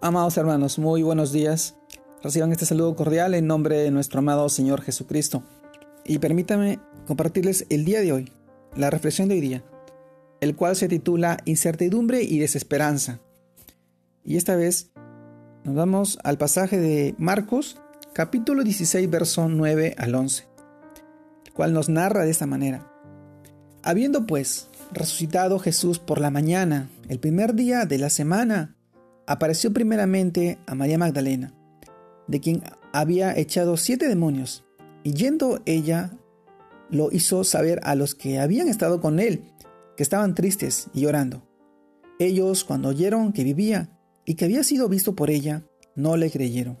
Amados hermanos, muy buenos días. Reciban este saludo cordial en nombre de nuestro amado Señor Jesucristo. Y permítame compartirles el día de hoy, la reflexión de hoy día, el cual se titula Incertidumbre y desesperanza. Y esta vez nos vamos al pasaje de Marcos, capítulo 16, verso 9 al 11, el cual nos narra de esta manera. Habiendo pues resucitado Jesús por la mañana, el primer día de la semana, apareció primeramente a María Magdalena, de quien había echado siete demonios, y yendo ella lo hizo saber a los que habían estado con él, que estaban tristes y llorando. Ellos, cuando oyeron que vivía y que había sido visto por ella, no le creyeron.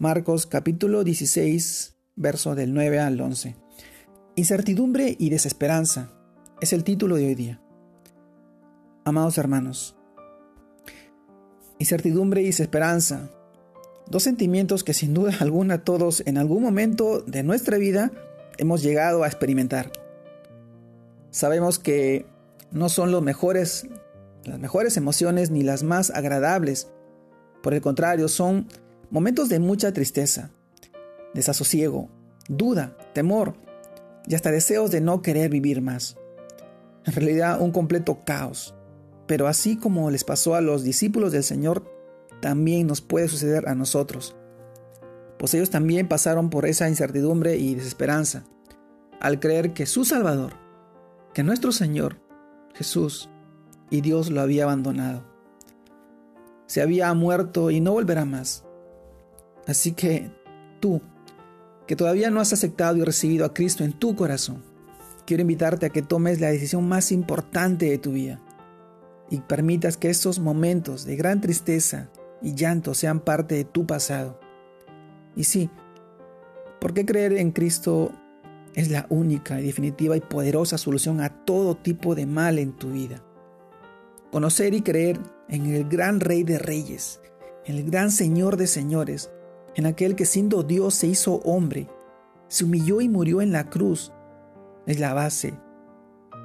Marcos capítulo 16, verso del 9 al 11. Incertidumbre y desesperanza es el título de hoy día. Amados hermanos, Incertidumbre y desesperanza. Dos sentimientos que sin duda alguna todos en algún momento de nuestra vida hemos llegado a experimentar. Sabemos que no son los mejores, las mejores emociones ni las más agradables. Por el contrario, son momentos de mucha tristeza, desasosiego, duda, temor y hasta deseos de no querer vivir más. En realidad, un completo caos. Pero así como les pasó a los discípulos del Señor, también nos puede suceder a nosotros. Pues ellos también pasaron por esa incertidumbre y desesperanza, al creer que su Salvador, que nuestro Señor, Jesús, y Dios lo había abandonado. Se había muerto y no volverá más. Así que tú, que todavía no has aceptado y recibido a Cristo en tu corazón, quiero invitarte a que tomes la decisión más importante de tu vida y permitas que estos momentos de gran tristeza y llanto sean parte de tu pasado. Y sí, porque creer en Cristo es la única, definitiva y poderosa solución a todo tipo de mal en tu vida. Conocer y creer en el gran Rey de Reyes, en el gran Señor de Señores, en aquel que siendo Dios se hizo hombre, se humilló y murió en la cruz, es la base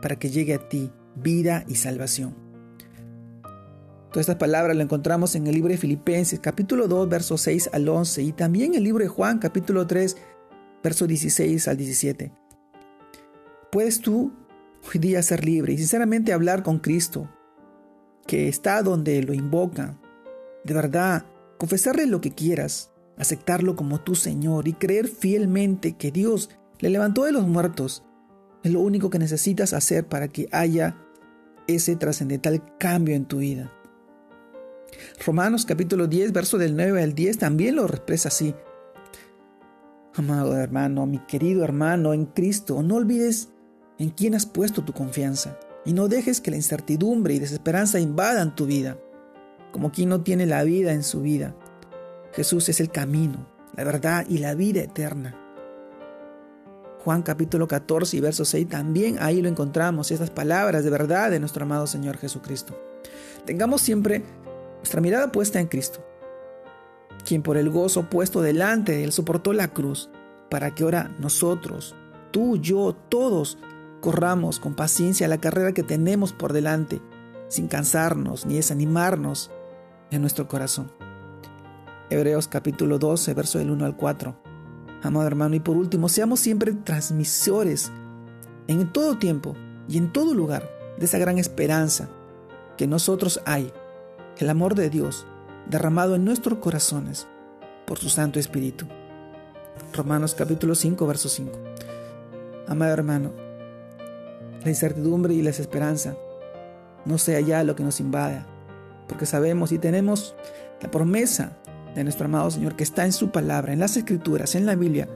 para que llegue a ti vida y salvación. Todas estas palabras las encontramos en el libro de Filipenses, capítulo 2, versos 6 al 11, y también en el libro de Juan, capítulo 3, versos 16 al 17. Puedes tú hoy día ser libre y sinceramente hablar con Cristo, que está donde lo invoca. De verdad, confesarle lo que quieras, aceptarlo como tu Señor y creer fielmente que Dios le levantó de los muertos. Es lo único que necesitas hacer para que haya ese trascendental cambio en tu vida. Romanos capítulo 10, verso del 9 al 10 también lo expresa así. Amado hermano, mi querido hermano en Cristo, no olvides en quién has puesto tu confianza y no dejes que la incertidumbre y desesperanza invadan tu vida, como quien no tiene la vida en su vida. Jesús es el camino, la verdad y la vida eterna. Juan capítulo 14 y verso 6 también ahí lo encontramos, estas palabras de verdad de nuestro amado Señor Jesucristo. Tengamos siempre nuestra mirada puesta en Cristo, quien por el gozo puesto delante de Él soportó la cruz, para que ahora nosotros, tú, yo, todos, corramos con paciencia la carrera que tenemos por delante, sin cansarnos ni desanimarnos en nuestro corazón. Hebreos capítulo 12, verso del 1 al 4. Amado hermano, y por último, seamos siempre transmisores en todo tiempo y en todo lugar de esa gran esperanza que nosotros hay el amor de Dios derramado en nuestros corazones por su Santo Espíritu. Romanos capítulo 5, verso 5. Amado hermano, la incertidumbre y la desesperanza no sea ya lo que nos invada, porque sabemos y tenemos la promesa de nuestro amado Señor que está en su palabra, en las escrituras, en la Biblia,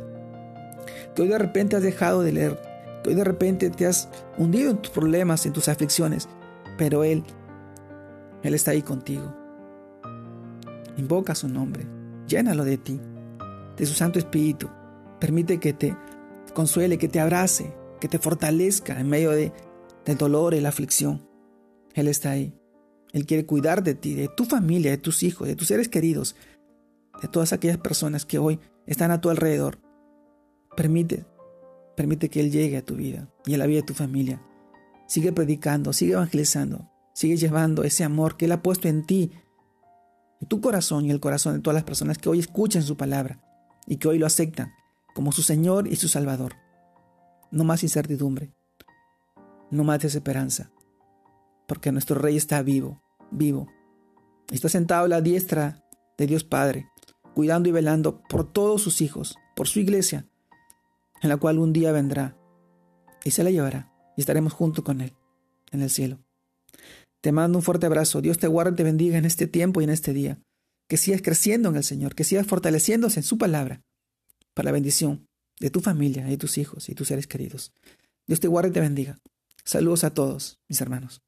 que hoy de repente has dejado de leer, que hoy de repente te has hundido en tus problemas, en tus aflicciones, pero Él él está ahí contigo. Invoca su nombre, llénalo de ti, de su Santo Espíritu. Permite que te consuele, que te abrace, que te fortalezca en medio de, del dolor y la aflicción. Él está ahí. Él quiere cuidar de ti, de tu familia, de tus hijos, de tus seres queridos, de todas aquellas personas que hoy están a tu alrededor. Permite, permite que Él llegue a tu vida y a la vida de tu familia. Sigue predicando, sigue evangelizando, Sigue llevando ese amor que Él ha puesto en ti tu corazón y el corazón de todas las personas que hoy escuchan su palabra y que hoy lo aceptan como su Señor y su Salvador. No más incertidumbre, no más desesperanza, porque nuestro Rey está vivo, vivo. Está sentado a la diestra de Dios Padre, cuidando y velando por todos sus hijos, por su iglesia, en la cual un día vendrá y se la llevará y estaremos junto con Él en el cielo. Te mando un fuerte abrazo. Dios te guarde y te bendiga en este tiempo y en este día. Que sigas creciendo en el Señor, que sigas fortaleciéndose en su palabra para la bendición de tu familia, de tus hijos y tus seres queridos. Dios te guarde y te bendiga. Saludos a todos, mis hermanos.